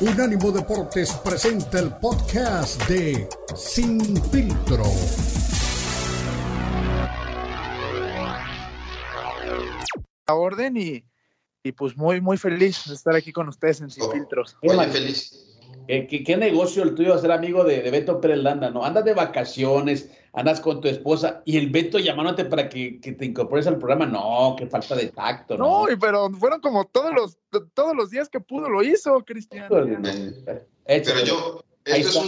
Unánimo Deportes presenta el podcast de Sin Filtro. La orden y, y pues muy, muy feliz de estar aquí con ustedes en Sin Oh, Filtros. Muy feliz. ¿Qué, qué, qué negocio el tuyo ser amigo de, de Beto Pérez Landa, ¿no? Andas de vacaciones, andas con tu esposa y el Beto llamándote para que, que te incorpores al programa. No, qué falta de tacto, ¿no? No, y pero fueron como todos los, todos los días que pudo lo hizo, Cristian. Pero yo, esto es, un,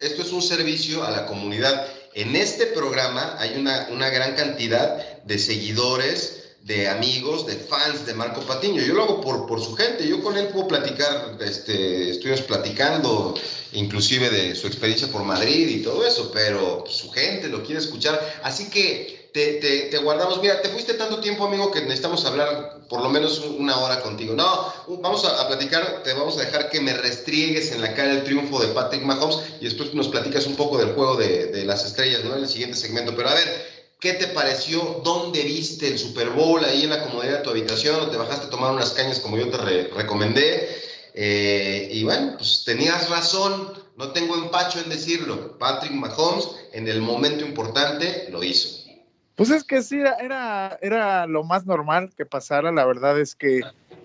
esto es un servicio a la comunidad. En este programa hay una, una gran cantidad de seguidores, de amigos, de fans de Marco Patiño. Yo lo hago por, por su gente. Yo con él puedo platicar, este, estuvimos platicando inclusive de su experiencia por Madrid y todo eso, pero su gente lo quiere escuchar. Así que te, te, te, guardamos. Mira, te fuiste tanto tiempo, amigo, que necesitamos hablar por lo menos una hora contigo. No, vamos a, platicar, te vamos a dejar que me restriegues en la cara el triunfo de Patrick Mahomes y después nos platicas un poco del juego de, de las estrellas, ¿no? En el siguiente segmento. Pero a ver, ¿qué te pareció? ¿Dónde viste el Super Bowl? ¿Ahí en la comodidad de tu habitación? ¿O te bajaste a tomar unas cañas como yo te re recomendé? Eh, y bueno, pues tenías razón, no tengo empacho en decirlo. Patrick Mahomes en el momento importante lo hizo. Pues es que sí, era, era lo más normal que pasara. La verdad es que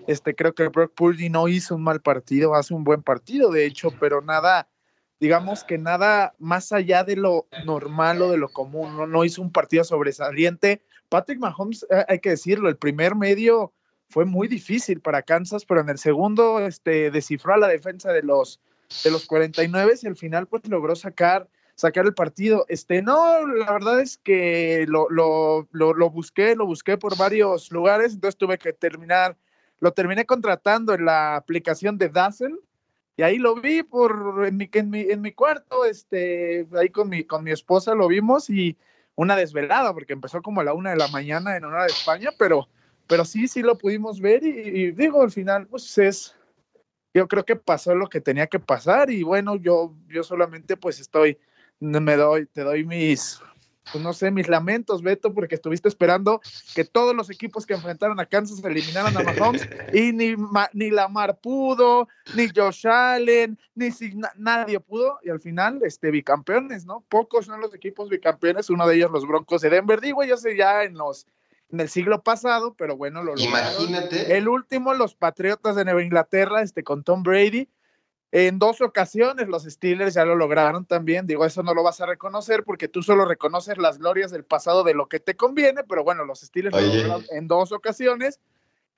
este, creo que Brock Purdy no hizo un mal partido, hace un buen partido, de hecho, pero nada, digamos que nada más allá de lo normal o de lo común, no, hizo un partido sobresaliente. Patrick Mahomes, eh, hay que decirlo, el primer medio fue muy difícil para Kansas, pero en el segundo este, descifró a la defensa de los, de los 49 y al final pues logró sacar sacar el partido. Este, no, la verdad es que lo, lo, lo, lo, busqué, lo busqué por varios lugares, entonces tuve que terminar, lo terminé contratando en la aplicación de Dazzle, y ahí lo vi por, en mi, en mi, en mi cuarto, este, ahí con mi, con mi esposa lo vimos y una desvelada, porque empezó como a la una de la mañana en hora de España, pero, pero sí, sí lo pudimos ver y, y digo, al final, pues es, yo creo que pasó lo que tenía que pasar y bueno, yo, yo solamente pues estoy me doy, te doy mis, pues no sé, mis lamentos, Beto, porque estuviste esperando que todos los equipos que enfrentaron a Kansas eliminaran a Mahomes y ni, ni Lamar pudo, ni Josh Allen, ni nadie pudo, y al final, este, bicampeones, ¿no? Pocos son los equipos bicampeones, uno de ellos los Broncos de Denver, digo, yo sé ya en los en el siglo pasado, pero bueno, lo Imagínate. Lograron. El último, los Patriotas de Nueva Inglaterra, este, con Tom Brady, en dos ocasiones los Steelers ya lo lograron también. Digo, eso no lo vas a reconocer porque tú solo reconoces las glorias del pasado de lo que te conviene, pero bueno, los Steelers Oye. lo lograron en dos ocasiones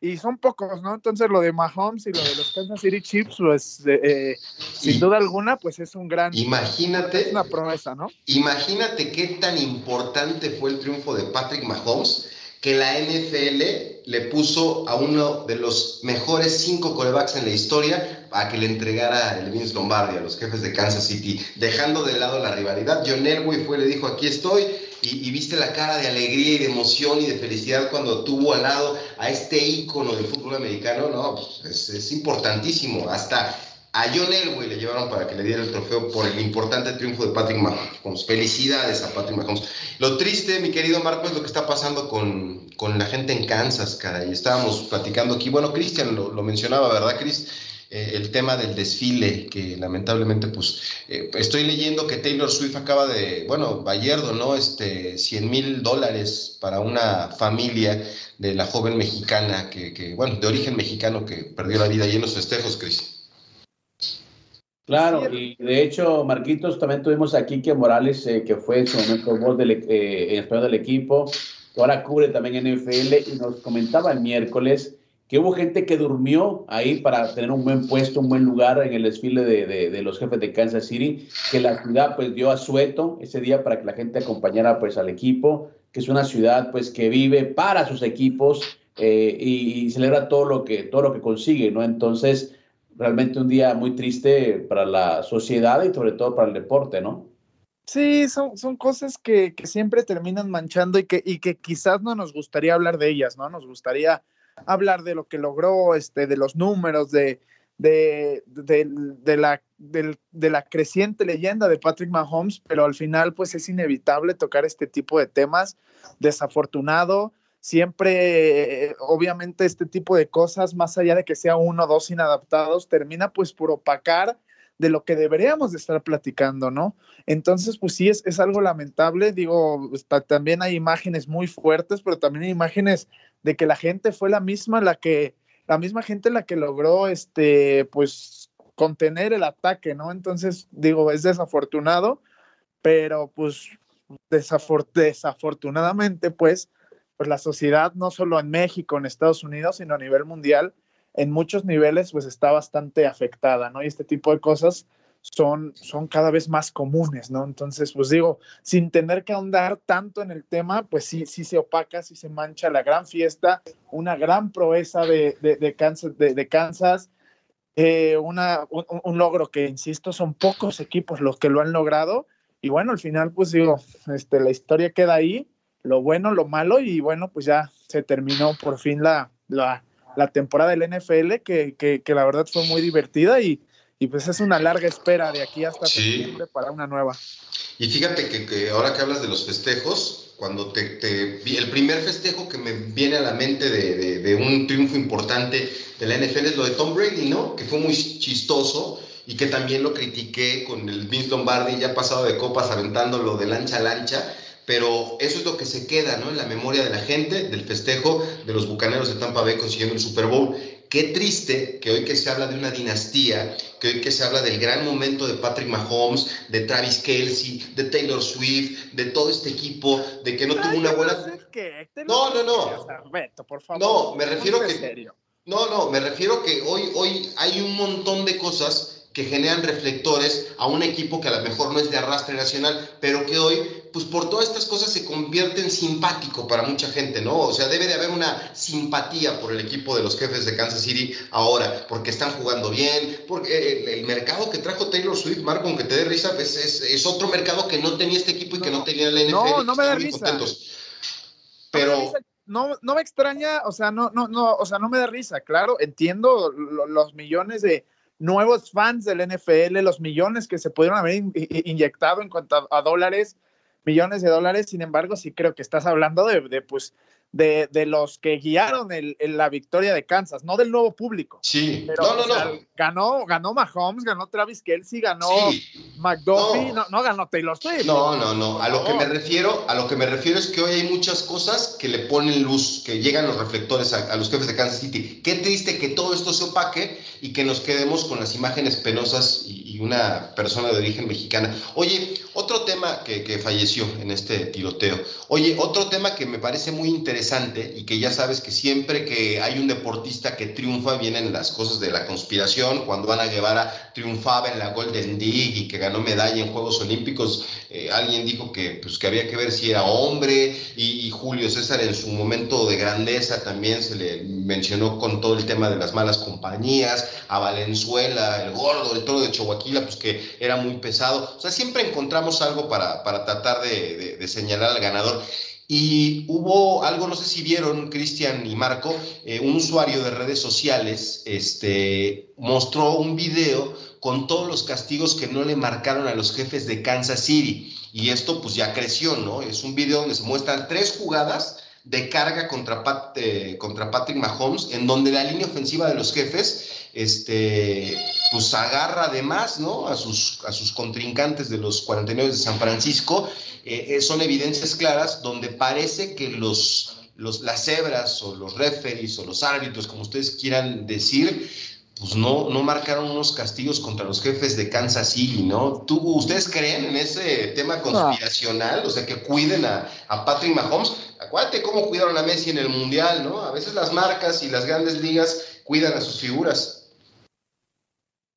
y son pocos, ¿no? Entonces lo de Mahomes y lo de los Kansas City Chiefs, pues eh, sin duda alguna, pues es un gran... Imagínate... Es una promesa, ¿no? Imagínate qué tan importante fue el triunfo de Patrick Mahomes que la NFL le puso a uno de los mejores cinco corebacks en la historia a que le entregara el Vince Lombardi a los jefes de Kansas City, dejando de lado la rivalidad. John Elway fue, le dijo, aquí estoy, y, viste la cara de alegría y de emoción y de felicidad cuando tuvo al lado a este ícono del fútbol americano, no, pues es, es importantísimo, hasta a John Elway le llevaron para que le diera el trofeo por el importante triunfo de Patrick Mahomes. Felicidades a Patrick Mahomes. Lo triste, mi querido Marco, es lo que está pasando con, con la gente en Kansas, cara. Y estábamos platicando aquí. Bueno, Cristian lo, lo, mencionaba, ¿verdad, Chris? Eh, el tema del desfile, que lamentablemente, pues, eh, estoy leyendo que Taylor Swift acaba de, bueno, Bayerdo, ¿no? Este, 100 mil dólares para una familia de la joven mexicana, que, que, bueno, de origen mexicano que perdió la vida ahí en los festejos, Chris. Claro, y de hecho, Marquitos, también tuvimos aquí que Morales, eh, que fue en su momento voz del, eh, en español del equipo, que ahora cubre también NFL, y nos comentaba el miércoles que hubo gente que durmió ahí para tener un buen puesto, un buen lugar en el desfile de, de, de los jefes de Kansas City, que la ciudad pues dio asueto ese día para que la gente acompañara pues al equipo, que es una ciudad pues que vive para sus equipos eh, y, y celebra todo lo que, todo lo que consigue, ¿no? Entonces, realmente un día muy triste para la sociedad y sobre todo para el deporte, ¿no? Sí, son, son cosas que, que siempre terminan manchando y que, y que quizás no nos gustaría hablar de ellas, ¿no? Nos gustaría hablar de lo que logró, este, de los números, de, de, de, la, de, la creciente leyenda de Patrick Mahomes, pero al final pues es inevitable tocar este tipo de temas. Desafortunado, siempre, obviamente, este tipo de cosas, más allá de que sea uno o dos inadaptados, termina pues por opacar de lo que deberíamos de estar platicando, ¿no? Entonces, pues sí, es, es algo lamentable, digo, también hay imágenes muy fuertes, pero también hay imágenes de que la gente fue la misma la que, la misma gente la que logró, este, pues, contener el ataque, ¿no? Entonces, digo, es desafortunado, pero pues desafortunadamente, pues, pues la sociedad, no solo en México, en Estados Unidos, sino a nivel mundial, en muchos niveles, pues está bastante afectada, ¿no? Y este tipo de cosas son, son cada vez más comunes, ¿no? Entonces, pues digo, sin tener que ahondar tanto en el tema, pues sí, sí se opaca, sí se mancha la gran fiesta, una gran proeza de, de, Kansas, de, Kansas eh, una, un, logro que, insisto, son pocos equipos los que lo han logrado. Y bueno, al final, pues digo, este, la historia queda ahí, lo bueno, lo malo, y bueno, pues ya se terminó por fin la, la, la temporada del NFL, que, que, que, la verdad fue muy divertida y, y, pues es una larga espera de aquí hasta septiembre para una nueva. Y fíjate que, que, ahora que hablas de los festejos, cuando te, te, el primer festejo que me viene a la mente de, de, de, un triunfo importante de la NFL es lo de Tom Brady, ¿no? Que fue muy chistoso y que también lo critiqué con el Vince Lombardi ya pasado de copas aventándolo de lancha a lancha pero eso es lo que se queda ¿no? en la memoria de la gente del festejo de los Bucaneros de Tampa Bay consiguiendo el Super Bowl. Qué triste que hoy que se habla de una dinastía, que hoy que se habla del gran momento de Patrick Mahomes, de Travis Kelsey, de Taylor Swift, de todo este equipo, de que no tuvo una buena... No, no, no. por favor. No, me refiero que... No, no, me refiero que hoy, hoy hay un montón de cosas que generan reflectores a un equipo que a lo mejor no es de arrastre nacional, pero que hoy, pues por todas estas cosas se convierte en simpático para mucha gente, ¿no? O sea, debe de haber una simpatía por el equipo de los jefes de Kansas City ahora, porque están jugando bien, porque el, mercado que trajo Taylor Swift, Marco, aunque te dé risa, es, es, otro mercado que no tenía este equipo y que no tenía la NFL. No, no me da risa. Pero... No, no me extraña, o sea, no, no, no, o sea, no me da risa, claro, entiendo los millones de, nuevos fans del NFL, los millones que se pudieron haber inyectado en cuanto a, dólares, millones de dólares. Sin embargo, sí creo que estás hablando de, de pues, de, de los que guiaron el, la victoria de Kansas, no del nuevo público. Sí, no, no, no. ganó, ganó Mahomes, ganó Travis Kelsey, ganó McDuffie, no. no. ganó Taylor Swift. No, no, no. A lo que me refiero, a lo que me refiero es que hoy hay muchas cosas que le ponen luz, que llegan los reflectores a, los jefes de Kansas City. Qué triste que todo esto se opaque y que nos quedemos con las imágenes penosas y, una persona de origen mexicana. Oye, otro tema que, que falleció en este tiroteo. Oye, otro tema que me parece muy interesante y que ya sabes que siempre que hay un deportista que triunfa vienen las cosas de la conspiración, cuando Ana Guevara triunfaba en la Golden League y que ganó medalla en Juegos Olímpicos, eh, alguien dijo que, pues, que había que ver si era hombre. Y, Julio César en su momento de grandeza también se le mencionó con todo el tema de las malas compañías, a Valenzuela, el gordo, el toro de Chihuahua, pues que era muy pesado, o sea, siempre encontramos algo para, para tratar de, de señalar al ganador. Y hubo algo, no sé si vieron, Cristian y Marco, eh, un usuario de redes sociales este, mostró un video con todos los castigos que no le marcaron a los jefes de Kansas City. Y esto pues ya creció, ¿no? Es un video donde se muestran tres jugadas de carga contra, eh, contra Patrick Mahomes, en donde la línea ofensiva de los jefes este, pues agarra además ¿no? a, sus, a sus contrincantes de los 49 de San Francisco eh, eh, son evidencias claras donde parece que los, los, las cebras o los referees o los árbitros, como ustedes quieran decir, pues no, no marcaron unos castigos contra los jefes de Kansas City, ¿no? ¿Tú, ¿Ustedes creen en ese tema conspiracional? O sea, que cuiden a, a, Patrick Mahomes. Acuérdate cómo cuidaron a Messi en el Mundial, ¿no? A veces las marcas y las grandes ligas cuidan a sus figuras.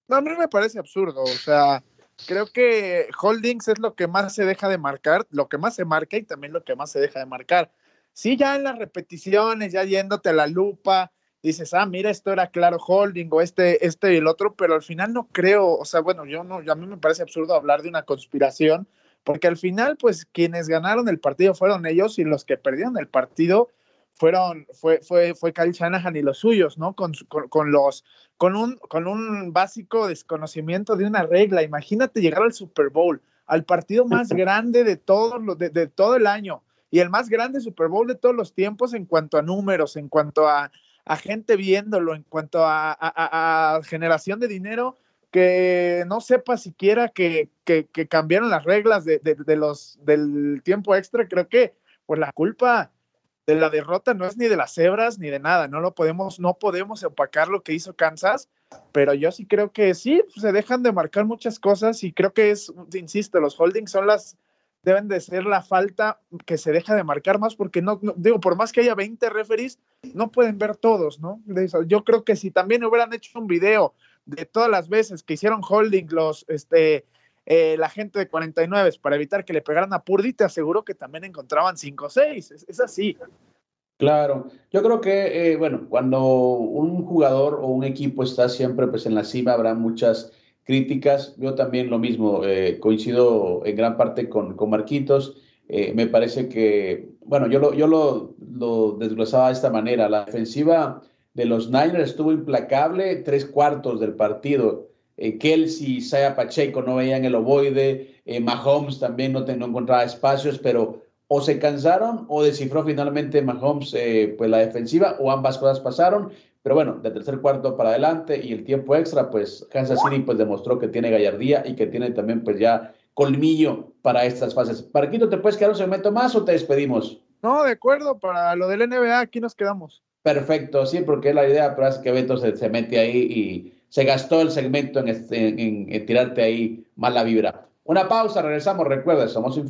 No, a mí me parece absurdo, o sea, creo que Holdings es lo que más se deja de marcar, lo que más se marca y también lo que más se deja de marcar. Sí, ya en las repeticiones, ya yéndote a la lupa, dices, ah, mira, esto era claro holding o este, este y el otro, pero al final no creo, o sea, bueno, yo no, a mí me parece absurdo hablar de una conspiración, porque al final, pues, quienes ganaron el partido fueron ellos y los que perdieron el partido fueron, fue, fue, fue Kyle Shanahan y los suyos, ¿no? Con, con, los, con un, con un básico desconocimiento de una regla. Imagínate llegar al Super Bowl, al partido más grande de todo, de, de todo el año, y el más grande Super Bowl de todos los tiempos en cuanto a números, en cuanto a, gente viéndolo, en cuanto a, generación de dinero, que no sepa siquiera que, cambiaron las reglas de, los, del tiempo extra, creo que pues la culpa de la derrota no es ni de las cebras ni de nada, no lo podemos, no podemos opacar lo que hizo Kansas, pero yo sí creo que sí, se dejan de marcar muchas cosas y creo que es, insisto, los holdings son las, deben de ser la falta que se deja de marcar más, porque no, digo, por más que haya 20 referees, no pueden ver todos, ¿no? Yo creo que si también hubieran hecho un video de todas las veces que hicieron holding los, este, eh, la gente de 49 para evitar que le pegaran a Purdy, te aseguro que también encontraban 5 o 6, es, así. Claro, yo creo que, eh, bueno, cuando un jugador o un equipo está siempre pues en la cima, habrá muchas críticas. Yo también lo mismo, eh, coincido en gran parte con, con Marquitos. Eh, me parece que, bueno, yo lo, yo lo, lo desglosaba de esta manera. La defensiva de los Niners estuvo implacable tres cuartos del partido. Eh, Kelsey, Saya Pacheco no veían el ovoide, Mahomes también no, no, encontraba espacios, pero o se cansaron o descifró finalmente Mahomes pues la defensiva o ambas cosas pasaron pero bueno, de tercer cuarto para adelante y el tiempo extra, pues Kansas City pues demostró que tiene gallardía y que tiene también pues ya colmillo para estas fases. Parquito, ¿te puedes quedar un segmento más o te despedimos? No, de acuerdo, para lo del NBA aquí nos quedamos. Perfecto, sí, porque es la idea, pero es que Beto se, mete ahí y se gastó el segmento en, este, en, tirarte ahí mala vibra. Una pausa, regresamos, recuerda, somos un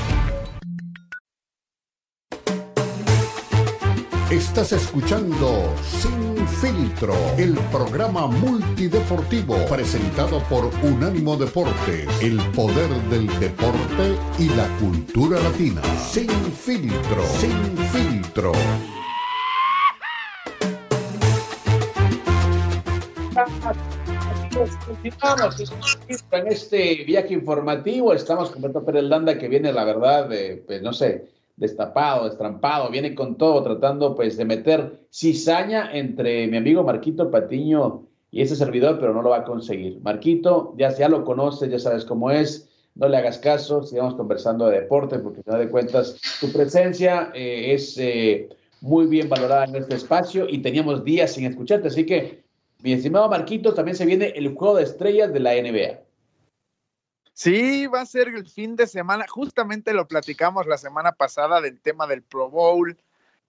Estás escuchando Sin Filtro, el programa multideportivo presentado por Unánimo Deportes, el poder del deporte y la cultura latina. Sin Filtro, Sin Filtro. Continuamos en este viaje informativo. Estamos con Beto Pérez Landa, que viene, la verdad, de, pues no sé, destapado, destrampado, viene con todo, tratando pues de meter cizaña entre mi amigo Marquito Patiño y ese servidor, pero no lo va a conseguir. Marquito, ya, ya lo conoces, ya sabes cómo es, no le hagas caso, sigamos conversando de deporte, porque al de cuentas tu presencia eh, es eh, muy bien valorada en este espacio y teníamos días sin escucharte, así que, mi estimado Marquito, también se viene el juego de estrellas de la NBA. Sí, va a ser el fin de semana. Justamente lo platicamos la semana pasada del tema del Pro Bowl,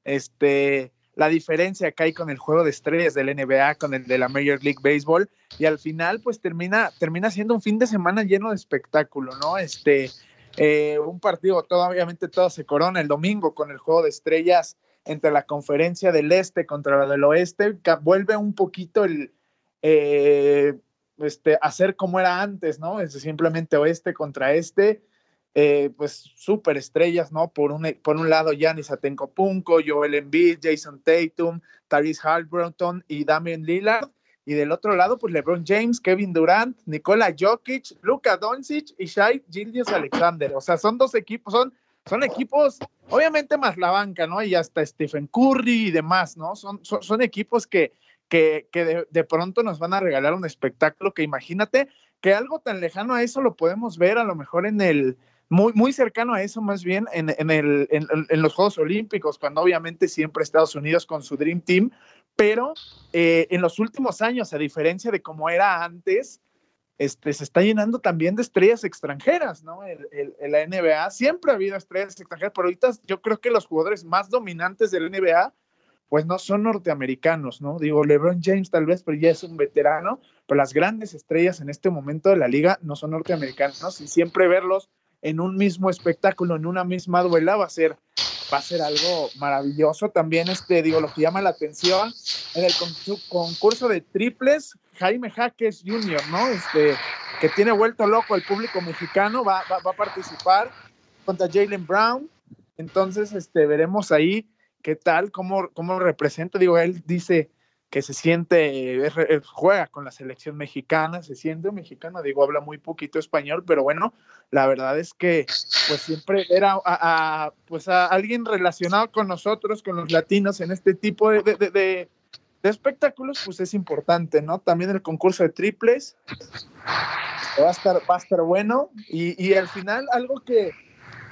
este, la diferencia que hay con el juego de estrellas del NBA, con el de la Major League Baseball, y al final, pues termina, termina siendo un fin de semana lleno de espectáculo, ¿no? Este, eh, un partido, todo, obviamente todo se corona el domingo con el juego de estrellas entre la conferencia del este contra la del oeste, vuelve un poquito el, eh, este, hacer como era antes, ¿no? Es simplemente oeste contra este, eh, pues súper estrellas, ¿no? Por un, por un lado, Giannis Atenkopunko, Joel Embiid, Jason Tatum, Tyrese Halliburton y Damian Lillard. Y del otro lado, pues LeBron James, Kevin Durant, Nikola Jokic, Luka Doncic y Shai Gildius Alexander. O sea, son dos equipos, son, son equipos, obviamente más la banca, ¿no? Y hasta Stephen Curry y demás, ¿no? Son, son equipos que, que, de, pronto nos van a regalar un espectáculo que imagínate que algo tan lejano a eso lo podemos ver a lo mejor en el, muy, muy cercano a eso más bien en, el, en, los Juegos Olímpicos, cuando obviamente siempre Estados Unidos con su Dream Team, pero eh, en los últimos años, a diferencia de cómo era antes, este, se está llenando también de estrellas extranjeras, ¿no? El, la NBA siempre ha habido estrellas extranjeras, pero ahorita yo creo que los jugadores más dominantes de la NBA pues no son norteamericanos, ¿no? Digo, LeBron James tal vez, pero ya es un veterano, pero las grandes estrellas en este momento de la liga no son norteamericanos y siempre verlos en un mismo espectáculo, en una misma duela, va a ser, va a ser algo maravilloso. También, este, digo, lo que llama la atención en el concurso de triples, Jaime Jaques Jr., ¿no? Este, que tiene vuelto loco el público mexicano, va, va, va a participar contra Jalen Brown. Entonces, este, veremos ahí ¿Qué tal? ¿Cómo, cómo representa? Digo, él dice que se siente, juega con la selección mexicana, se siente mexicano, digo, habla muy poquito español, pero bueno, la verdad es que pues siempre era a, pues a alguien relacionado con nosotros, con los latinos, en este tipo de, de, de, espectáculos, pues es importante, ¿no? También el concurso de triples va a estar, va a estar bueno y, y al final algo que,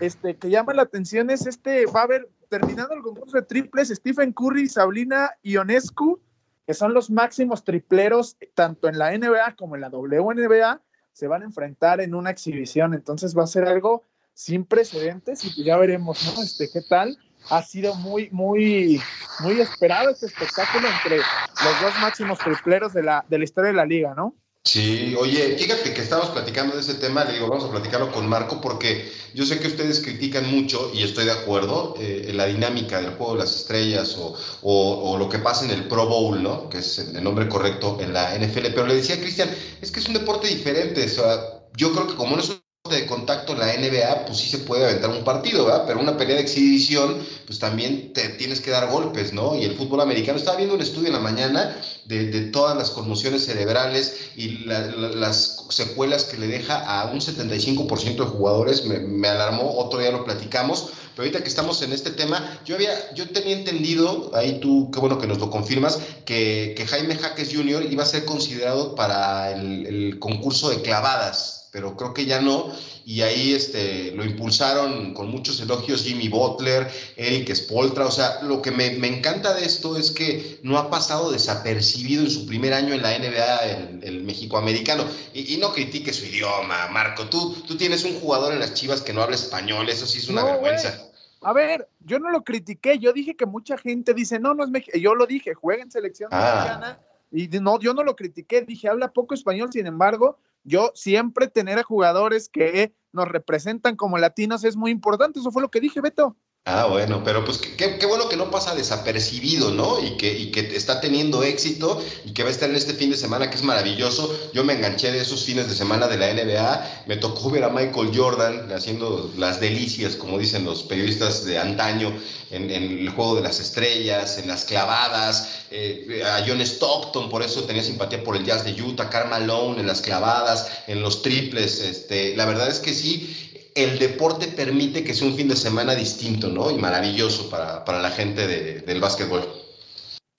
este, que llama la atención es este, va a haber, terminando el concurso de triples, Stephen Curry, Sabrina Ionescu, que son los máximos tripleros tanto en la NBA como en la WNBA, se van a enfrentar en una exhibición. Entonces va a ser algo sin precedentes y ya veremos, ¿no? Este, ¿qué tal? Ha sido muy, muy, muy esperado este espectáculo entre los dos máximos tripleros de la, de la historia de la liga, ¿no? Sí, oye, fíjate que estábamos platicando de ese tema, le digo, vamos a platicarlo con Marco porque yo sé que ustedes critican mucho y estoy de acuerdo eh, la dinámica del juego de las estrellas o, o, lo que pasa en el Pro Bowl, ¿no? Que es el nombre correcto en la NFL, pero le decía a Cristian, es que es un deporte diferente, o sea, yo creo que como no es un de contacto la NBA, pues sí se puede aventar un partido, ¿verdad? Pero una pelea de exhibición, pues también te tienes que dar golpes, ¿no? Y el fútbol americano, estaba viendo un estudio en la mañana de, todas las conmociones cerebrales y las secuelas que le deja a un 75% de jugadores, me, me, alarmó, otro día lo platicamos, pero ahorita que estamos en este tema, yo había, yo tenía entendido, ahí tú, qué bueno que nos lo confirmas, que, que Jaime Jaques Jr. iba a ser considerado para el, el concurso de clavadas pero creo que ya no. Y ahí este, lo impulsaron con muchos elogios Jimmy Butler, Eric Spoltra. O sea, lo que me, me encanta de esto es que no ha pasado desapercibido en su primer año en la NBA el, el México-americano. Y, y, no critique su idioma, Marco. Tú, tú tienes un jugador en las chivas que no habla español, eso sí es una No, vergüenza. A ver, yo no lo critiqué, yo dije que mucha gente dice, no, no es mexicano, yo lo dije, juega en selección Ah. mexicana, y no, yo no lo critiqué, dije, habla poco español, sin embargo, yo siempre tener a jugadores que nos representan como latinos es muy importante, eso fue lo que dije, Beto. Ah, bueno, pero pues qué, qué bueno que no pasa desapercibido, ¿no? Y que, y que está teniendo éxito y que va a estar en este fin de semana, que es maravilloso. Yo me enganché de esos fines de semana de la NBA, me tocó ver a Michael Jordan haciendo las delicias, como dicen los periodistas de antaño, en, el juego de las estrellas, en las clavadas, eh, a John Stockton, por eso tenía simpatía por el Jazz de Utah, Karl Malone en las clavadas, en los triples. Este, la verdad es que sí, el deporte permite que sea un fin de semana distinto, ¿no? Y maravilloso para, para la gente de, del básquetbol.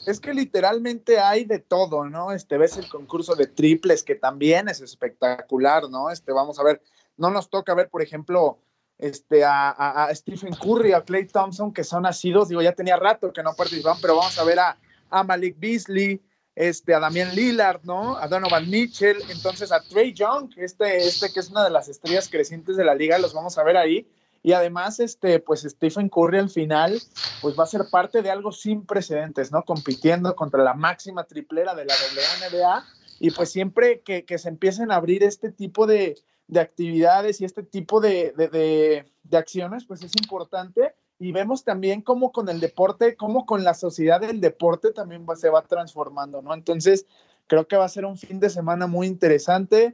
Es que literalmente hay de todo, ¿no? Este, ves el concurso de triples, que también es espectacular, ¿no? Este, vamos a ver, no nos toca ver, por ejemplo, este, a, Stephen Curry, a Clay Thompson, que son nacidos, digo, ya tenía rato que no participaban, pero vamos a ver a, a Malik Beasley, este, a Damián Lillard, ¿no? A Donovan Mitchell, entonces a Trey Young, este, este que es una de las estrellas crecientes de la liga, los vamos a ver ahí. Y además, este, pues Stephen Curry al final, pues va a ser parte de algo sin precedentes, ¿no? Compitiendo contra la máxima triplera de la WNBA. Y pues siempre que, que se empiecen a abrir este tipo de, de actividades y este tipo de, de, de, acciones, pues es importante y vemos también cómo con el deporte, cómo con la sociedad del deporte también va, se va transformando, ¿no? Entonces, creo que va a ser un fin de semana muy interesante.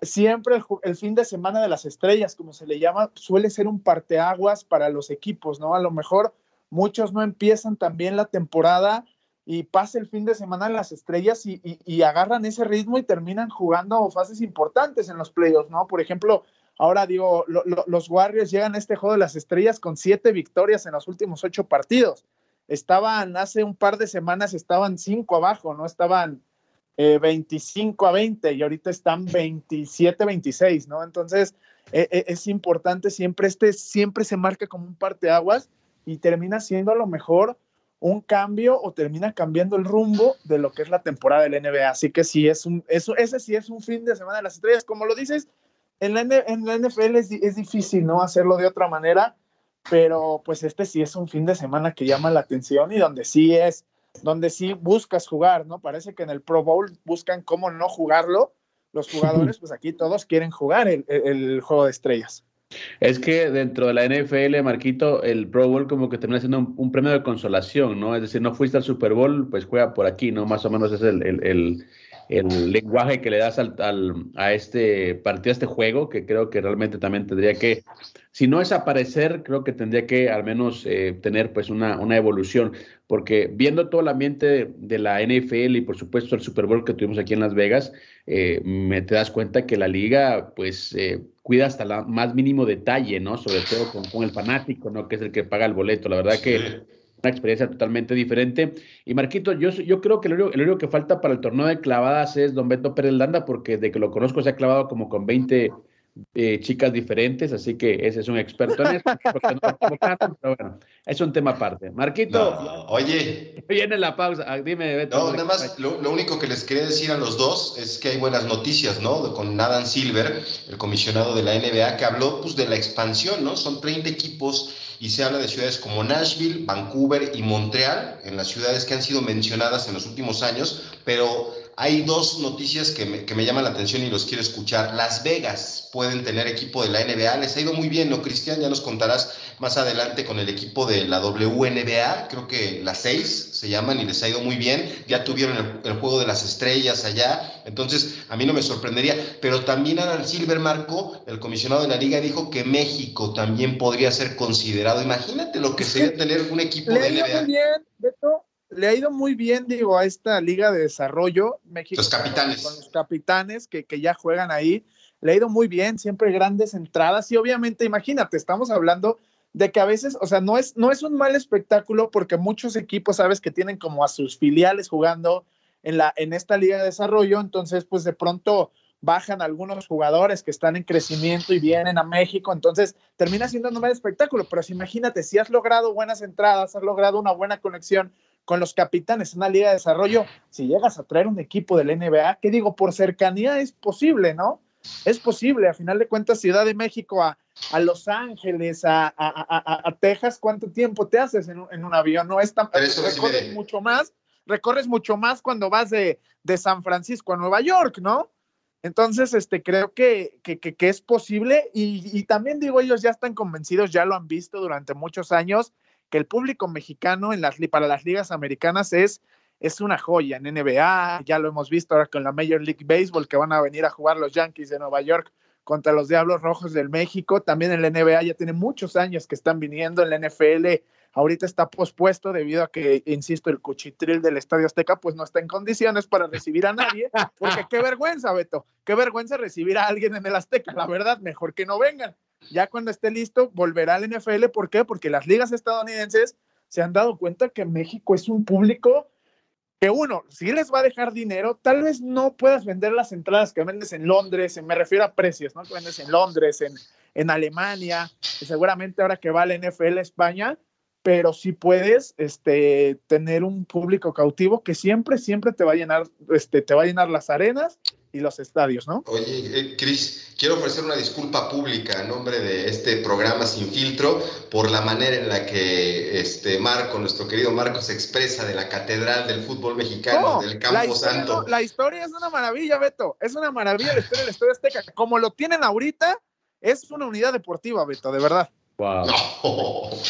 Siempre el, fin de semana de las estrellas, como se le llama, suele ser un parteaguas para los equipos, ¿no? A lo mejor muchos no empiezan también la temporada y pasa el fin de semana en las estrellas y, y, y agarran ese ritmo y terminan jugando fases importantes en los playoffs, ¿no? Por ejemplo, Ahora digo, lo, lo, los Warriors llegan a este juego de las estrellas con siete victorias en los últimos ocho partidos. Estaban hace un par de semanas, estaban cinco abajo, ¿no? Estaban eh, 25 a 20 y ahorita están 27 26, ¿no? Entonces eh, eh, es importante siempre, este siempre se marca como un parteaguas y termina siendo a lo mejor un cambio o termina cambiando el rumbo de lo que es la temporada del NBA. Así que sí, es un, eso, ese sí es un fin de semana de las estrellas. Como lo dices, en la, NFL es, difícil, ¿no? Hacerlo de otra manera, pero pues este sí es un fin de semana que llama la atención y donde sí es, donde sí buscas jugar, ¿no? Parece que en el Pro Bowl buscan cómo no jugarlo. Los jugadores, pues aquí todos quieren jugar el, juego de estrellas. Es que dentro de la NFL, Marquito, el Pro Bowl como que termina siendo un, premio de consolación, ¿no? Es decir, no fuiste al Super Bowl, pues juega por aquí, ¿no? Más o menos es el el lenguaje que le das al, a este partido, a este juego, que creo que realmente también tendría que, si no es aparecer, creo que tendría que al menos eh, tener pues una, una, evolución, porque viendo todo el ambiente de la NFL y por supuesto el Super Bowl que tuvimos aquí en Las Vegas, eh, me te das cuenta que la liga pues eh, cuida hasta el más mínimo detalle, ¿no? Sobre todo con, con, el fanático, ¿no? Que es el que paga el boleto. La verdad que una experiencia totalmente diferente. Y Marquito, yo, yo creo que lo único, que falta para el torneo de clavadas es Don Beto Pérez Landa, porque de que lo conozco se ha clavado como con 20 eh, chicas diferentes, así que ese es un experto en esto. pero bueno, es un tema aparte. Marquito, oye, viene la pausa. Ah, dime, Beto. No, nada más, lo, lo, único que les quería decir a los dos es que hay buenas noticias, ¿no? Con Adam Silver, el comisionado de la NBA, que habló pues, de la expansión, ¿no? Son 30 equipos y se habla de ciudades como Nashville, Vancouver y Montreal, en las ciudades que han sido mencionadas en los últimos años, pero hay dos noticias que me, que me, llaman la atención y los quiero escuchar. Las Vegas pueden tener equipo de la NBA. Les ha ido muy bien, ¿no, Cristian? Ya nos contarás más adelante con el equipo de la WNBA. Creo que las seis se llaman y les ha ido muy bien. Ya tuvieron el, juego de las estrellas allá. Entonces, a mí no me sorprendería. Pero también Alan Silver Marco, el comisionado de la liga, dijo que México también podría ser considerado. Imagínate lo que sería tener un equipo de NBA. bien, Beto le ha ido muy bien, digo, a esta liga de desarrollo México. Los capitanes. Con, los capitanes que, que, ya juegan ahí. Le ha ido muy bien, siempre grandes entradas. Y obviamente, imagínate, estamos hablando de que a veces, o sea, no es, no es un mal espectáculo porque muchos equipos, sabes, que tienen como a sus filiales jugando en, la, en esta liga de desarrollo. Entonces, pues de pronto bajan algunos jugadores que están en crecimiento y vienen a México, entonces termina siendo un mal espectáculo, pero si imagínate, si has logrado buenas entradas, has logrado una buena conexión con los capitanes en una liga de desarrollo, si llegas a traer un equipo del NBA, que digo, por cercanía es posible, ¿no? Es posible, a final de cuentas, Ciudad de México a, a Los Ángeles, a, a, a, Texas, ¿cuánto tiempo te haces en un, en un avión? No es tan... Recorres mucho más, recorres mucho más cuando vas de, de San Francisco a Nueva York, ¿no? Entonces, este, creo que, que, que, es posible y, y, también digo, ellos ya están convencidos, ya lo han visto durante muchos años que el público mexicano en las, para las ligas americanas es, es una joya en NBA, ya lo hemos visto ahora con la Major League Baseball que van a venir a jugar los Yankees de Nueva York contra los Diablos Rojos del México, también en la NBA ya tiene muchos años que están viniendo, en la NFL ahorita está pospuesto debido a que, insisto, el cuchitril del Estadio Azteca pues no está en condiciones para recibir a nadie, porque qué vergüenza, Beto, qué vergüenza recibir a alguien en el Azteca, la verdad, mejor que no vengan. Ya cuando esté listo, volverá al NFL. ¿Por qué? Porque las ligas estadounidenses se han dado cuenta que México es un público que uno, si les va a dejar dinero, tal vez no puedas vender las entradas que vendes en Londres, me refiero a precios, ¿no? Que vendes en Londres, en, en Alemania, seguramente ahora que va al NFL España, pero sí puedes este, tener un público cautivo que siempre, siempre te va a llenar, este, te va a llenar las arenas y los estadios, ¿no? Oye, eh, Cris, quiero ofrecer una disculpa pública en nombre de este programa Sin Filtro por la manera en la que este Marco, nuestro querido Marco, se expresa de la catedral del fútbol mexicano, del Campo Santo. la historia es una maravilla, Beto, es una maravilla la historia del Estadio Azteca. Como lo tienen ahorita, es una unidad deportiva, Beto, de verdad. Wow. Eh,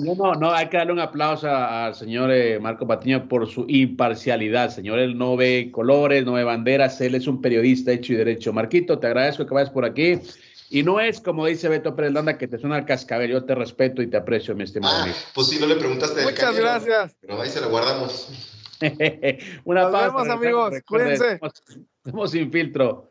no, no, hay que darle un aplauso al señor eh, Marco Patiño por su imparcialidad. Señor, él no ve colores, no ve banderas, él es un periodista hecho y derecho. Marquito, te agradezco que vayas por aquí. Y no es como dice Beto Pérez Landa que te suena al cascabel. Yo te respeto y te aprecio, mi estimado ah, Pues sí, no le preguntaste. Muchas gracias. Pero ahí se lo guardamos. Una Nos vemos, amigos. Cuídense. Somos sin filtro.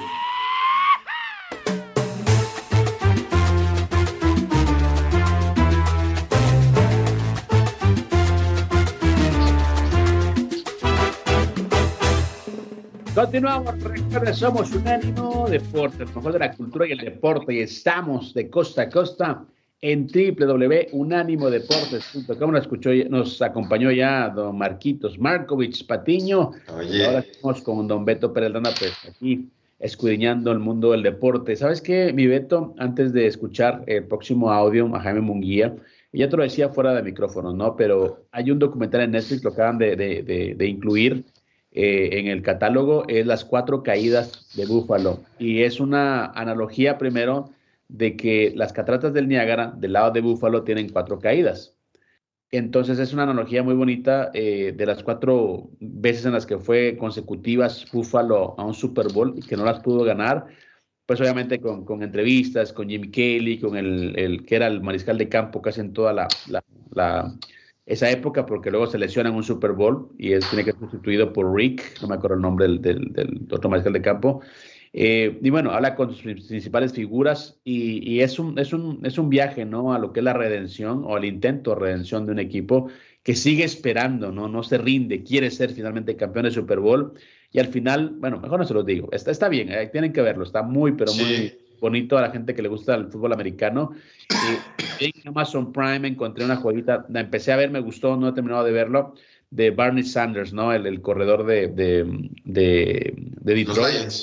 Continuamos, somos Unánimo Deporte, el mejor de la cultura y el deporte, y estamos de costa a costa en www.unánimodeportes.com. Nos, escuchó, nos acompañó ya don Marquitos Markovich Patiño. Ahora estamos con don Beto Pereldana, pues aquí escudriñando el mundo del deporte. ¿Sabes qué, mi Beto? Antes de escuchar el próximo audio a Jaime Munguía, ya te lo decía fuera de micrófono, ¿no? Pero hay un documental en Netflix, lo acaban de, de, de, incluir eh, en el catálogo, es Las Cuatro Caídas de Búfalo. Y es una analogía primero de que las cataratas del Niágara, del lado de Búfalo, tienen cuatro caídas. Entonces es una analogía muy bonita eh, de las cuatro veces en las que fue consecutivas Búfalo a un Super Bowl y que no las pudo ganar, pues obviamente con, con entrevistas, con Jimmy Kelly, con el, el, que era el mariscal de campo casi en toda la, la, esa época, porque luego se lesiona en un Super Bowl y él tiene que ser sustituido por Rick, no me acuerdo el nombre del, del, del otro mariscal de campo, eh, y bueno, habla con sus principales figuras y, es, un, es, un, es un viaje, ¿no? A lo que es la redención o el intento de redención de un equipo que sigue esperando, ¿no? No se rinde, quiere ser finalmente campeón de Super Bowl y al final, bueno, mejor no se lo digo, está, está bien, eh, tienen que verlo, está muy, pero muy bonito a la gente que le gusta el fútbol americano. en Amazon Prime encontré una jueguita, la empecé a ver, me gustó, no he terminado de verlo, de Barney Sanders, ¿no? El, el corredor de, de, de, de Detroit.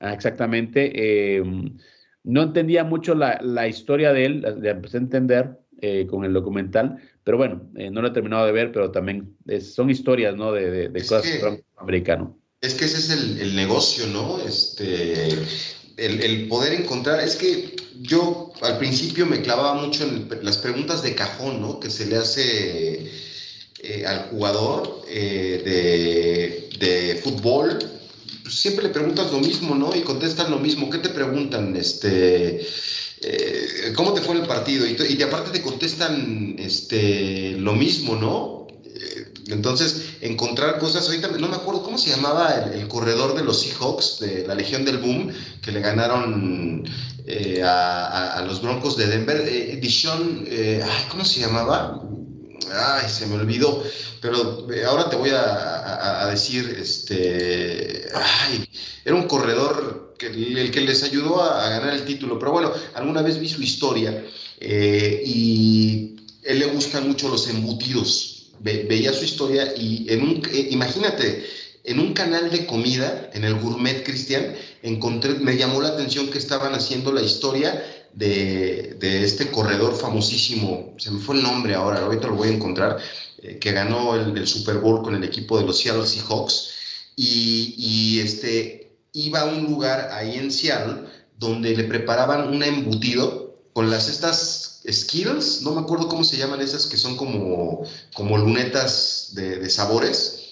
Ah, exactamente. Eh, no entendía mucho la, la, historia de él, la empecé a entender eh, con el documental, pero bueno, eh, no lo he terminado de ver, pero también son historias, ¿no? De, de, cosas americano. Es que ese es el, el negocio, ¿no? Este, el, poder encontrar, es que yo al principio me clavaba mucho en las preguntas de cajón, ¿no? Que se le hace al jugador de, de fútbol siempre le preguntas lo mismo, ¿no? Y contestan lo mismo. ¿Qué te preguntan? Este, eh, ¿Cómo te fue el partido? Y, y aparte te contestan este, lo mismo, ¿no? Eh, entonces, encontrar cosas, ahorita no me acuerdo cómo se llamaba el, corredor de los Seahawks, de la Legión del Boom, que le ganaron eh, a, los Broncos de Denver. Eh, Dishon, ¿cómo se llamaba? Ay, se me olvidó. Pero eh, ahora te voy a, decir, este, ay, era un corredor el que les ayudó a, ganar el título. Pero bueno, alguna vez vi su historia eh, y él le gustan mucho los embutidos. Veía su historia y en un, eh, imagínate, en un canal de comida, en el Gourmet Cristian, encontré, me llamó la atención que estaban haciendo la historia de, de, este corredor famosísimo, se me fue el nombre ahora, ahorita lo voy a encontrar, eh, que ganó el, Super Bowl con el equipo de los Seattle Seahawks, y, y, este, iba a un lugar ahí en Seattle donde le preparaban un embutido con las estas skills, no me acuerdo cómo se llaman esas que son como, como lunetas de, de sabores,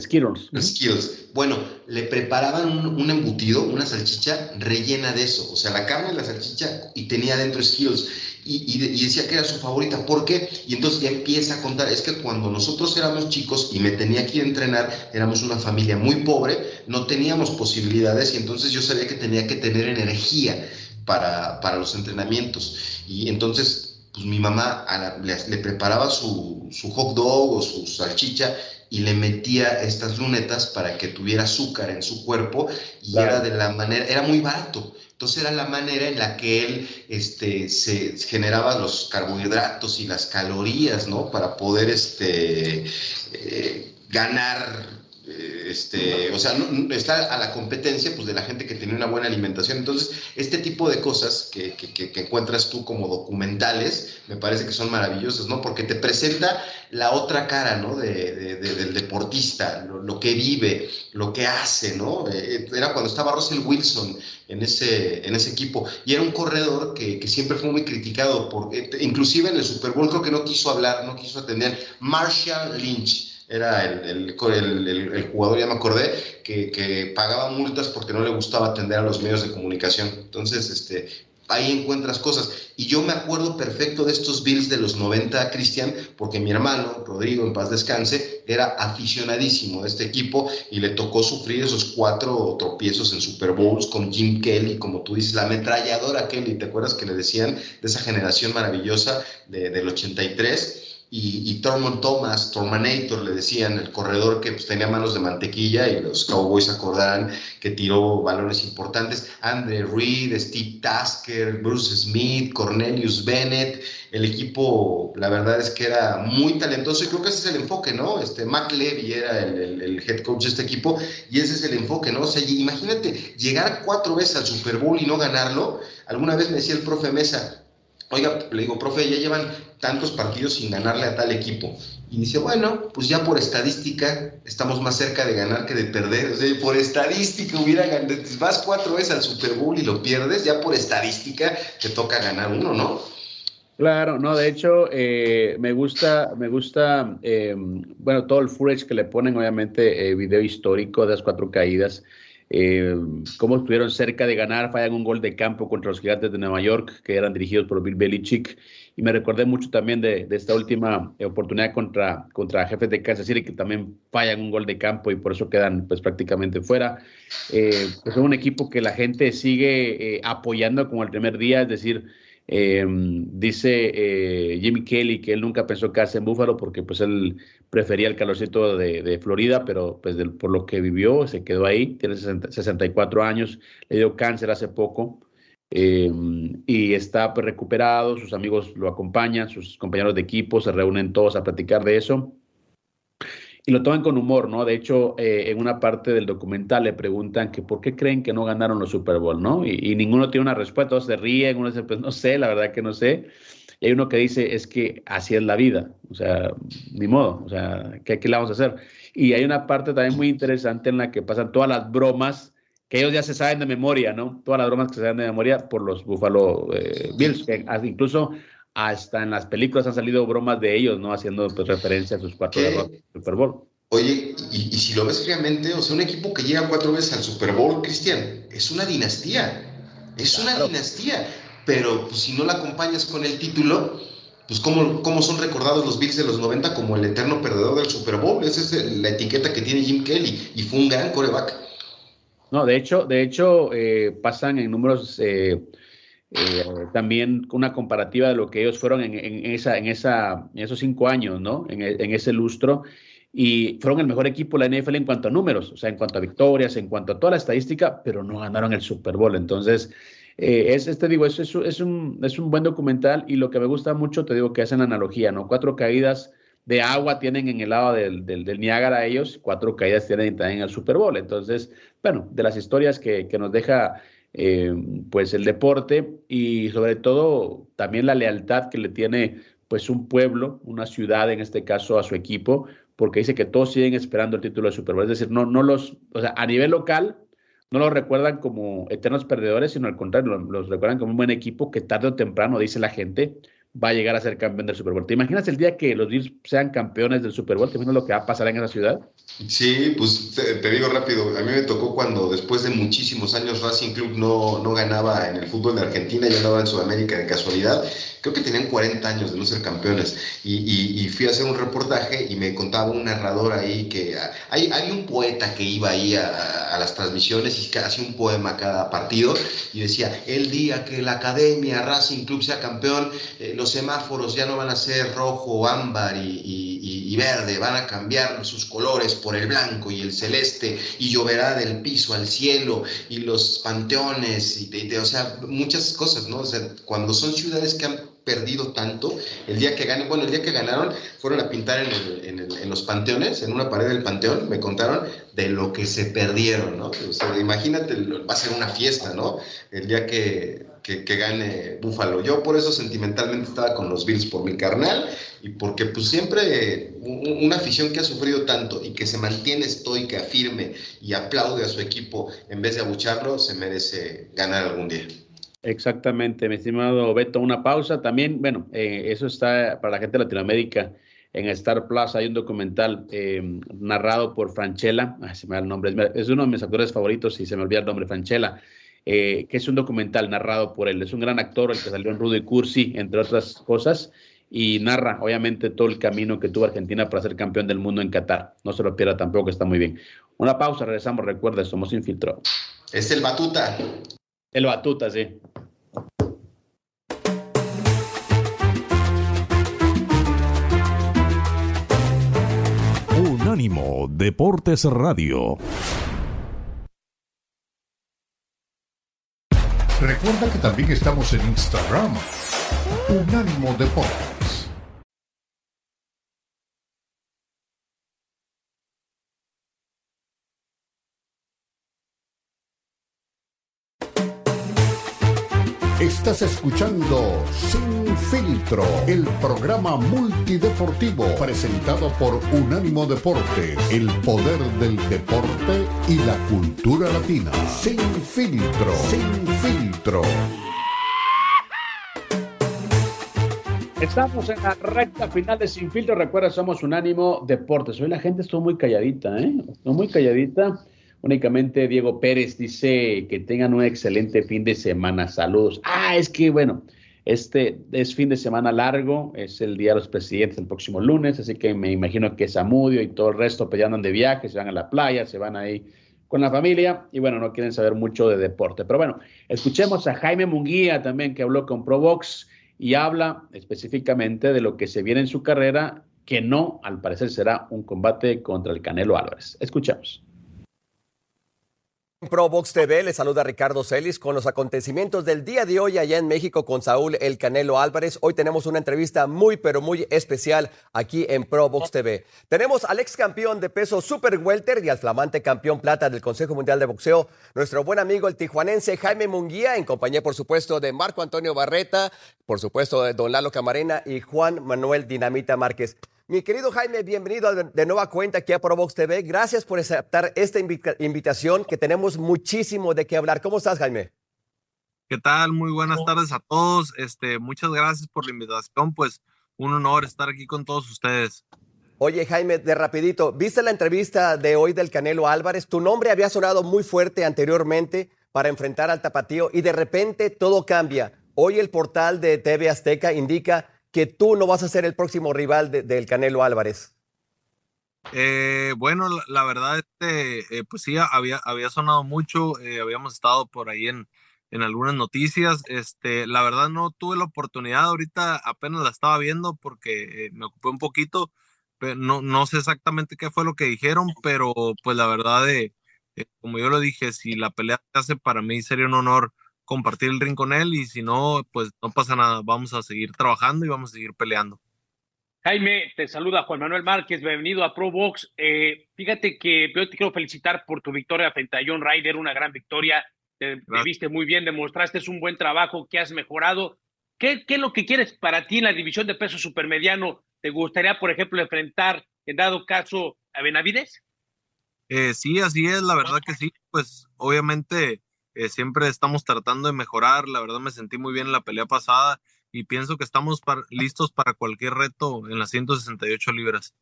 Skittles. Skittles. Bueno, le preparaban un, embutido, una salchicha rellena de eso. O sea, la carne, la salchicha y tenía dentro Skittles. Y, decía que era su favorita. ¿Por qué? Y entonces ya empieza a contar. Es que cuando nosotros éramos chicos y me tenía que ir a entrenar, éramos una familia muy pobre, no teníamos posibilidades y entonces yo sabía que tenía que tener energía para, para los entrenamientos. Y entonces, pues mi mamá le, preparaba su, su hot dog o su salchicha y le metía estas lunetas para que tuviera azúcar en su cuerpo y era de la manera, era muy barato. Entonces era la manera en la que él este, se generaba los carbohidratos y las calorías, ¿no? Para poder este, eh, ganar este, o sea, está a la competencia pues, de la gente que tiene una buena alimentación. Entonces, este tipo de cosas que, que, encuentras tú como documentales, me parece que son maravillosas, ¿no? Porque te presenta la otra cara, ¿no? De, del deportista, lo, que vive, lo que hace, ¿no? Eh, era cuando estaba Russell Wilson en ese, en ese equipo y era un corredor que, que siempre fue muy criticado, por, eh, inclusive en el Super Bowl creo que no quiso hablar, no quiso atender. Marshall Lynch era el, el, jugador, ya me acordé, que, que, pagaba multas porque no le gustaba atender a los medios de comunicación. Entonces, este, ahí encuentras cosas. Y yo me acuerdo perfecto de estos Bills de los 90, Cristian, porque mi hermano, Rodrigo, en paz descanse, era aficionadísimo de este equipo y le tocó sufrir esos cuatro tropiezos en Super Bowls con Jim Kelly, como tú dices, la ametralladora Kelly, ¿te acuerdas que le decían de esa generación maravillosa de, del 83? Y, y Thomas, Tormanator, le decían, el corredor que pues, tenía manos de mantequilla y los Cowboys acordarán que tiró balones importantes. Andre Reed, Steve Tasker, Bruce Smith, Cornelius Bennett. El equipo, la verdad es que era muy talentoso y creo que ese es el enfoque, ¿no? Este, Mac Levy era el, el head coach de este equipo y ese es el enfoque, ¿no? O sea, imagínate llegar cuatro veces al Super Bowl y no ganarlo. Alguna vez me decía el profe Mesa, Oiga, le digo, profe, ya llevan tantos partidos sin ganarle a tal equipo. Y dice, bueno, pues ya por estadística estamos más cerca de ganar que de perder. O sea, por estadística hubiera ganado, vas cuatro veces al Super Bowl y lo pierdes, ya por estadística te toca ganar uno, ¿no? Claro, no, de hecho, eh, me gusta, me gusta, em, bueno, todo el footage que le ponen, obviamente, eh, video histórico de las cuatro caídas eh, cómo estuvieron cerca de ganar, fallan un gol de campo contra los gigantes de Nueva York, que eran dirigidos por Bill Belichick. Y me recordé mucho también de, esta última oportunidad contra, contra jefes de Kansas City, que también fallan un gol de campo y por eso quedan pues prácticamente fuera. Eh, pues es un equipo que la gente sigue eh, apoyando como el primer día, es decir, Em, dice eh, Jimmy Kelly que él nunca pensó quedarse en Búfalo porque pues él prefería el calorcito de, Florida, pero pues por lo que vivió se quedó ahí, tiene 64 años, le dio cáncer hace poco em, y está pues, recuperado, sus amigos lo acompañan, sus compañeros de equipo se reúnen todos a platicar de eso y lo toman con humor, ¿no? De hecho, eh, en una parte del documental le preguntan que por qué creen que no ganaron los Super Bowl, ¿no? Y, ninguno tiene una respuesta, todos se ríen, uno dice, pues no sé, la verdad que no sé. Y hay uno que dice, es que así es la vida, o sea, ni modo, o sea, ¿qué, qué le vamos a hacer? Y hay una parte también muy interesante en la que pasan todas las bromas que ellos ya se saben de memoria, ¿no? Todas las bromas que se saben de memoria por los Buffalo eh, Bills, que incluso hasta en las películas han salido bromas de ellos, ¿no? Haciendo pues, referencia a sus cuatro derrotas Super Bowl. Oye, y, si lo ves fríamente, o sea, un equipo que llega cuatro veces al Super Bowl, Cristian, es una dinastía. Es una dinastía. Pero pues, si no la acompañas con el título, pues ¿cómo, ¿cómo, son recordados los Bills de los 90 como el eterno perdedor del Super Bowl. Esa es la etiqueta que tiene Jim Kelly. Y fue un gran coreback. No, de hecho, de hecho eh, pasan en números eh, eh, también una comparativa de lo que ellos fueron en, esa, en, esa, en esos cinco años, ¿no? En, ese lustro. Y fueron el mejor equipo de la NFL en cuanto a números, o sea, en cuanto a victorias, en cuanto a toda la estadística, pero no ganaron el Super Bowl. Entonces, eh, es, este digo, es, es, un, es un buen documental y lo que me gusta mucho, te digo que hacen analogía, ¿no? Cuatro caídas de agua tienen en el lado del, del, del Niágara ellos, cuatro caídas tienen también en el Super Bowl. Entonces, bueno, de las historias que, que nos deja eh, pues el deporte y sobre todo también la lealtad que le tiene pues un pueblo, una ciudad en este caso a su equipo, porque dice que todos siguen esperando el título de Super Bowl. Es decir, no, no los, o sea, a nivel local no los recuerdan como eternos perdedores, sino al contrario, los, los recuerdan como un buen equipo que tarde o temprano, dice la gente, va a llegar a ser campeón del Super Bowl. ¿Te imaginas el día que los Bills sean campeones del Super Bowl? ¿Te imaginas lo que va a pasar en esa ciudad? Sí, pues te, digo rápido, a mí me tocó cuando después de muchísimos años Racing Club no, no ganaba en el fútbol de Argentina, ya andaba en Sudamérica de casualidad, creo que tenían 40 años de no ser campeones, y, y, fui a hacer un reportaje y me contaba un narrador ahí que hay, hay un poeta que iba ahí a, a las transmisiones y hacía un poema cada partido y decía, el día que la academia Racing Club sea campeón, eh, los semáforos ya no van a ser rojo, ámbar y, y, y verde, van a cambiar sus colores por el blanco y el celeste, y lloverá del piso al cielo, y los panteones, y, o sea, muchas cosas, ¿no? O sea, cuando son ciudades que han perdido tanto, el día que ganen, bueno, el día que ganaron, fueron a pintar en, en, los panteones, en una pared del panteón, me contaron de lo que se perdieron, ¿no? O sea, imagínate, va a ser una fiesta, ¿no? El día que, que, gane Búfalo. Yo por eso sentimentalmente estaba con los Bills, por mi carnal y porque pues siempre una afición que ha sufrido tanto y que se mantiene estoica, firme y aplaude a su equipo en vez de abucharlo, se merece ganar algún día. Exactamente, mi estimado Beto, una pausa. También, bueno, eh, eso está para la gente de Latinoamérica. En Star Plus hay un documental eh, narrado por Franchella, se me da el nombre, es uno de mis actores favoritos y se me olvida el nombre, Franchella eh, que es un documental narrado por él. Es un gran actor, el que salió en Rudy Cursi, entre otras cosas, y narra obviamente todo el camino que tuvo Argentina para ser campeón del mundo en Qatar. No se lo pierda tampoco, está muy bien. Una pausa, regresamos, recuerda, somos infiltrados. Es el Batuta. El Batuta, sí. Unánimo Deportes Radio. Recuerda que también estamos en Instagram. Unánimo Deportes. Estás escuchando Sin Filtro, el programa multideportivo presentado por Unánimo Deportes, el poder del deporte y la cultura latina. Sin Filtro, Sin Filtro. Estamos en la recta final de Sin Filtro. Recuerda, somos Unánimo Deportes. Hoy la gente estuvo muy calladita, ¿eh? Estuvo muy calladita. Únicamente Diego Pérez dice que tengan un excelente fin de semana. Saludos. Ah, es que bueno, este es fin de semana largo, es el Día de los Presidentes el próximo lunes, así que me imagino que Samudio y todo el resto pues ya andan de viaje, se van a la playa, se van ahí con la familia y bueno, no quieren saber mucho de deporte. Pero bueno, escuchemos a Jaime Munguía también que habló con Provox y habla específicamente de lo que se viene en su carrera, que no, al parecer, será un combate contra el Canelo Álvarez. Escuchamos. Pro Box TV le saluda Ricardo Celis con los acontecimientos del día de hoy allá en México con Saúl El Canelo Álvarez. Hoy tenemos una entrevista muy pero muy especial aquí en Pro Box TV. Tenemos al ex campeón de peso super welter y al flamante campeón plata del Consejo Mundial de Boxeo, nuestro buen amigo el tijuanense Jaime Munguía, en compañía por supuesto de Marco Antonio Barreta, por supuesto de Don Lalo Camarena y Juan Manuel Dinamita Márquez. Mi querido Jaime, bienvenido de nueva cuenta aquí a Provox TV. Gracias por aceptar esta invitación, que tenemos muchísimo de qué hablar. ¿Cómo estás, Jaime? ¿Qué tal? Muy buenas tardes a todos. Este, muchas gracias por la invitación. Pues un honor estar aquí con todos ustedes. Oye, Jaime, de rapidito, ¿viste la entrevista de hoy del Canelo Álvarez? Tu nombre había sonado muy fuerte anteriormente para enfrentar al tapatío y de repente todo cambia. Hoy el portal de TV Azteca indica que tú no vas a ser el próximo rival del Canelo Álvarez? Eh, bueno, la, verdad, este, eh, pues sí, había, había sonado mucho, eh, habíamos estado por ahí en, en algunas noticias, este, la verdad no tuve la oportunidad, ahorita apenas la estaba viendo porque me ocupé un poquito, pero no, no sé exactamente qué fue lo que dijeron, pero pues la verdad, como yo lo dije, si la pelea se hace para mí sería un honor compartir el ring con él y si no, pues no pasa nada, vamos a seguir trabajando y vamos a seguir peleando. Jaime, te saluda Juan Manuel Márquez, bienvenido a Pro Box. Eh, fíjate que yo te quiero felicitar por tu victoria frente a John Ryder, una gran victoria. Te, viste muy bien, demostraste un buen trabajo, que has mejorado. ¿Qué, ¿Qué, es lo que quieres para ti en la división de peso supermediano? ¿Te gustaría, por ejemplo, enfrentar, en dado caso, a Benavides? Eh, sí, así es, la verdad que sí. Pues obviamente eh, siempre estamos tratando de mejorar. La verdad me sentí muy bien en la pelea pasada y pienso que estamos listos para cualquier reto en las 168 libras.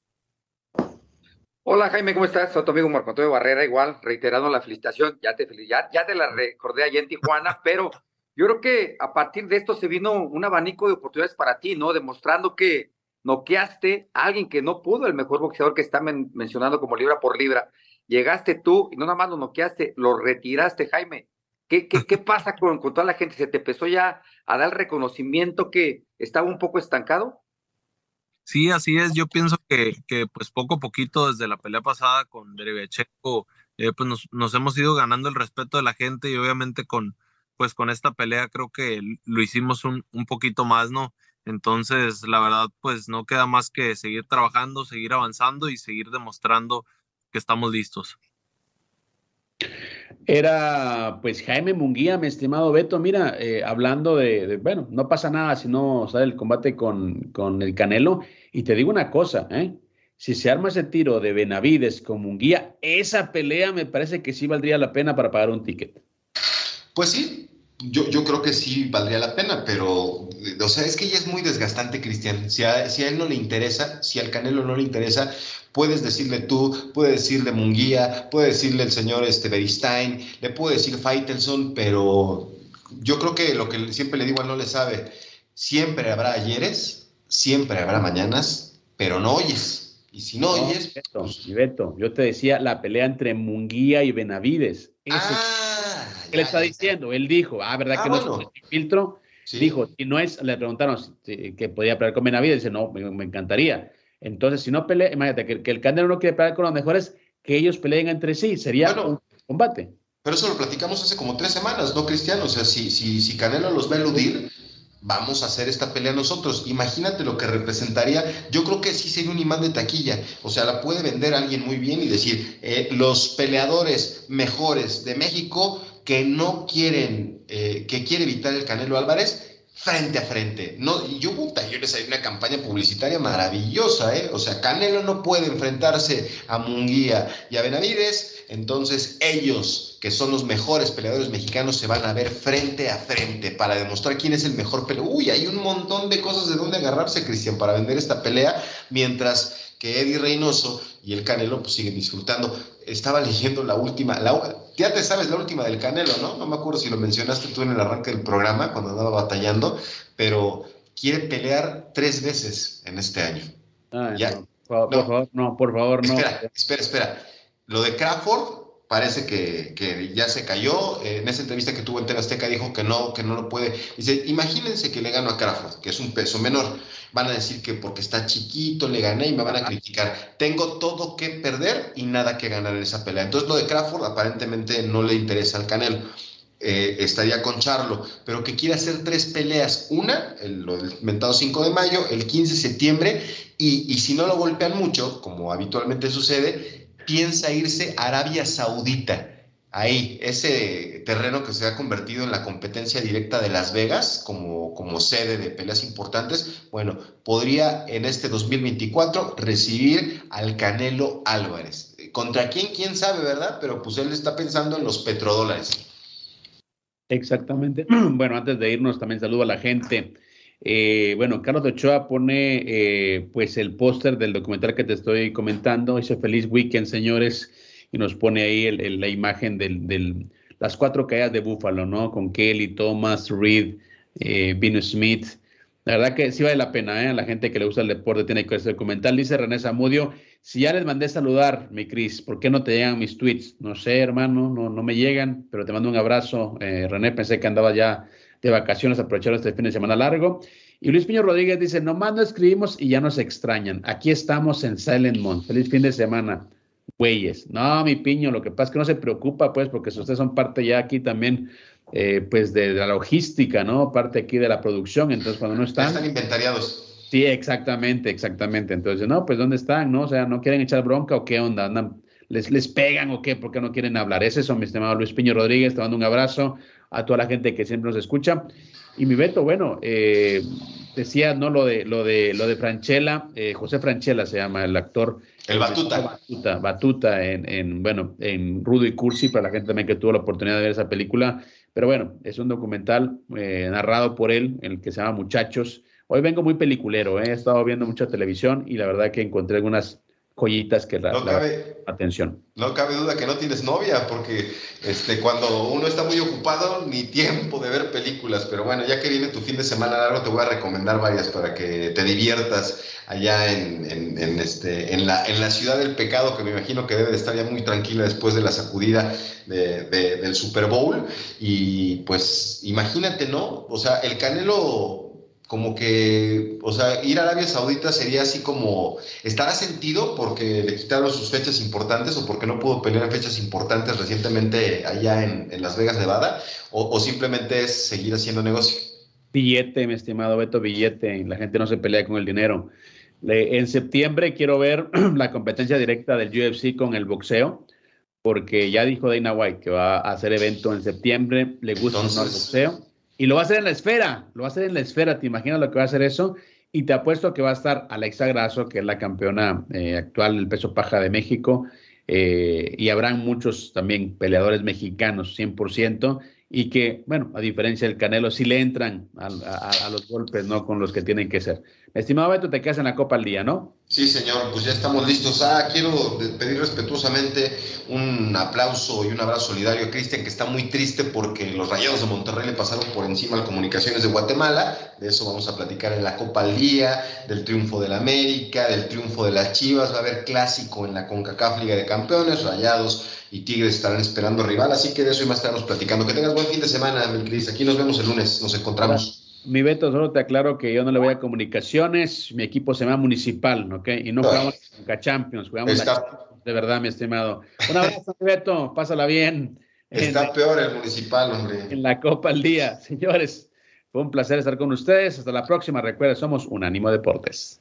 Hola Jaime, ¿cómo estás? Soy tu amigo Marco Antonio Barrera, igual, reiterando la felicitación, ya te, ya, ya te la recordé allá en Tijuana, pero yo creo que a partir de esto se vino un abanico de oportunidades para ti, ¿no? Demostrando que noqueaste a alguien que no pudo, el mejor boxeador que está mencionando como libra por libra. Llegaste tú y no nada más lo noqueaste, lo retiraste, Jaime. ¿Qué, qué, pasa con, con, toda la gente? ¿Se te empezó ya a dar el reconocimiento que estaba un poco estancado? Sí, así es. Yo pienso que, que pues poco a poquito desde la pelea pasada con Derevecheco, eh, pues nos, nos, hemos ido ganando el respeto de la gente y obviamente con, pues con esta pelea creo que lo hicimos un, un poquito más, ¿no? Entonces, la verdad, pues no queda más que seguir trabajando, seguir avanzando y seguir demostrando que estamos listos. Era pues Jaime Munguía, mi estimado Beto, mira, eh, hablando de, bueno, no pasa nada si no sale el combate con, con, el Canelo. Y te digo una cosa, ¿eh? si se arma ese tiro de Benavides con Munguía, esa pelea me parece que sí valdría la pena para pagar un ticket. Pues sí, yo, yo, creo que sí valdría la pena, pero, o sea, es que ya es muy desgastante, Cristian. Si a, si a él no le interesa, si al Canelo no le interesa, puedes decirle tú, puede decirle Munguía, puede decirle el señor este, Beristain, le puede decir Faitelson, pero yo creo que lo que siempre le digo a no le sabe, siempre habrá ayeres, siempre habrá mañanas, pero no oyes. Y si no, oyes. Beto, pues Beto, yo te decía la pelea entre Munguía y Benavides. ah, ¿Qué le está diciendo? Él dijo, ah, ¿verdad que ah, no es filtro? Dijo, si no es, le preguntaron que podía pelear con Benavides, dice, no, me, me encantaría Entonces, si no pelea, imagínate que, el Canelo no quiere pelear con los mejores, que ellos peleen entre sí, sería un combate. Pero eso lo platicamos hace como tres semanas, ¿no, Cristiano? O sea, si, si, si Canelo los va a eludir, vamos a hacer esta pelea nosotros. Imagínate lo que representaría. Yo creo que sí sería un imán de taquilla. O sea, la puede vender alguien muy bien y decir, eh, los peleadores mejores de México que no quieren, eh, que quiere evitar el Canelo Álvarez, frente a frente. No, y yo, puta, les hay una campaña publicitaria maravillosa, ¿eh? O sea, Canelo no puede enfrentarse a Munguía y a Benavides, entonces ellos, que son los mejores peleadores mexicanos, se van a ver frente a frente para demostrar quién es el mejor peleador. Uy, hay un montón de cosas de dónde agarrarse, Cristian, para vender esta pelea, mientras que Eddie Reynoso y el Canelo pues siguen disfrutando. Estaba leyendo la última, la, ya te sabes la última del Canelo, ¿no? No me acuerdo si lo mencionaste tú en el arranque del programa cuando andaba batallando, pero quiere pelear tres veces en este año. ya. por, favor, no, por favor, no. Espera, espera, espera. Lo de Crawford parece que, ya se cayó. en esa entrevista que tuvo en Azteca dijo que no, que no lo puede. Dice, imagínense que le gano a Crawford, que es un peso menor. Van a decir que porque está chiquito le gané y me van a criticar. Tengo todo que perder y nada que ganar en esa pelea. Entonces lo de Crawford aparentemente no le interesa al Canelo. Eh, estaría con Charlo, pero que quiere hacer tres peleas. Una, el, del mentado 5 de mayo, el 15 de septiembre, y, y si no lo golpean mucho, como habitualmente sucede, piensa irse a Arabia Saudita. Ahí, ese terreno que se ha convertido en la competencia directa de Las Vegas como, como sede de peleas importantes, bueno, podría en este 2024 recibir al Canelo Álvarez. ¿Contra quién? ¿Quién sabe, verdad? Pero pues él está pensando en los petrodólares. Exactamente. Bueno, antes de irnos, también saludo a la gente. Eh, bueno, Carlos Ochoa pone eh, pues el póster del documental que te estoy comentando. Dice feliz weekend, señores, y nos pone ahí la imagen de las cuatro caídas de Búfalo, ¿no? Con Kelly, Thomas, Reed, eh, Vino Smith. La verdad que sí vale la pena, ¿eh? La gente que le gusta el deporte tiene que ver este documental. Dice René Zamudio, si ya les mandé saludar, mi Cris, ¿por qué no te llegan mis tweets? No sé, hermano, no, no me llegan, pero te mando un abrazo. René, pensé que andaba ya de vacaciones, aprovecharon este fin de semana largo. Y Luis Piño Rodríguez dice, nomás no escribimos y ya nos extrañan. Aquí estamos en Silent Moon. Feliz fin de semana, güeyes. No, mi Piño, lo que pasa es que no se preocupa, pues, porque ustedes son parte ya aquí también, eh, pues, de, la logística, ¿no? Parte aquí de la producción. Entonces, cuando no están... están inventariados. Sí, exactamente, exactamente. Entonces, no, pues, ¿dónde están? ¿No? O sea, ¿no quieren echar bronca o qué onda? ¿Andan, les, ¿Les pegan o qué? ¿Por qué no quieren hablar? Es eso, mi estimado Luis Piño Rodríguez. Te mando un abrazo a toda la gente que siempre nos escucha. Y mi Beto, bueno, eh, decía, ¿no? Lo de, lo de, lo de Franchella, eh, José Franchella se llama el actor. El Batuta. Batuta, Batuta en, en, bueno, en Rudo y Cursi, para la gente también que tuvo la oportunidad de ver esa película. Pero bueno, es un documental eh, narrado por él, en el que se llama Muchachos. Hoy vengo muy peliculero, he estado viendo mucha televisión y la verdad que encontré algunas joyitas que la, no cabe, atención. No cabe duda que no tienes novia, porque este, cuando uno está muy ocupado, ni tiempo de ver películas. Pero bueno, ya que viene tu fin de semana largo, te voy a recomendar varias para que te diviertas allá en, en, este, en, la, en la ciudad del pecado, que me imagino que debe de estar ya muy tranquila después de la sacudida de, del Super Bowl. Y pues imagínate, ¿no? O sea, el Canelo como que, o sea, ir a Arabia Saudita sería así como, ¿estará sentido porque le quitaron sus fechas importantes o porque no pudo pelear en fechas importantes recientemente allá en, Las Vegas, Nevada? O, simplemente es seguir haciendo negocio? Billete, mi estimado Beto, billete. La gente no se pelea con el dinero. en septiembre quiero ver la competencia directa del UFC con el boxeo, porque ya dijo Dana White que va a hacer evento en septiembre. Le gusta el boxeo y lo va a hacer en la esfera, lo va a hacer en la esfera, ¿te imaginas lo que va a hacer eso? Y te apuesto que va a estar Alexa Grasso, que es la campeona eh, actual del peso paja de México, eh, y habrán muchos también peleadores mexicanos, 100%, y que, bueno, a diferencia del Canelo, sí le entran a, a los golpes, ¿no? Con los que tienen que ser. Estimado Beto, te quedas en la Copa al día, ¿no? Sí, señor, pues ya estamos listos. Ah, quiero pedir respetuosamente un aplauso y un abrazo solidario a Cristian, que está muy triste porque los Rayados de Monterrey le pasaron por encima a Comunicaciones de Guatemala. De eso vamos a platicar en la Copa al día, del triunfo del América, del triunfo de las Chivas. Va a haber clásico en la CONCACAF Liga de Campeones, Rayados y Tigres estarán esperando rival, así que de eso y más estaremos platicando. Que tengas buen fin de semana, mi Cris. Aquí nos vemos el lunes, nos encontramos. Mi Beto, solo te aclaro que yo no le voy a comunicaciones, mi equipo se llama Municipal, ¿ok? Y no jugamos nunca Champions, jugamos de verdad, mi estimado. Un abrazo, mi Beto, pásala bien. Está peor el Municipal, hombre. En la Copa al Día. Señores, fue un placer estar con ustedes. Hasta la próxima. Recuerden, somos Unánimo Deportes.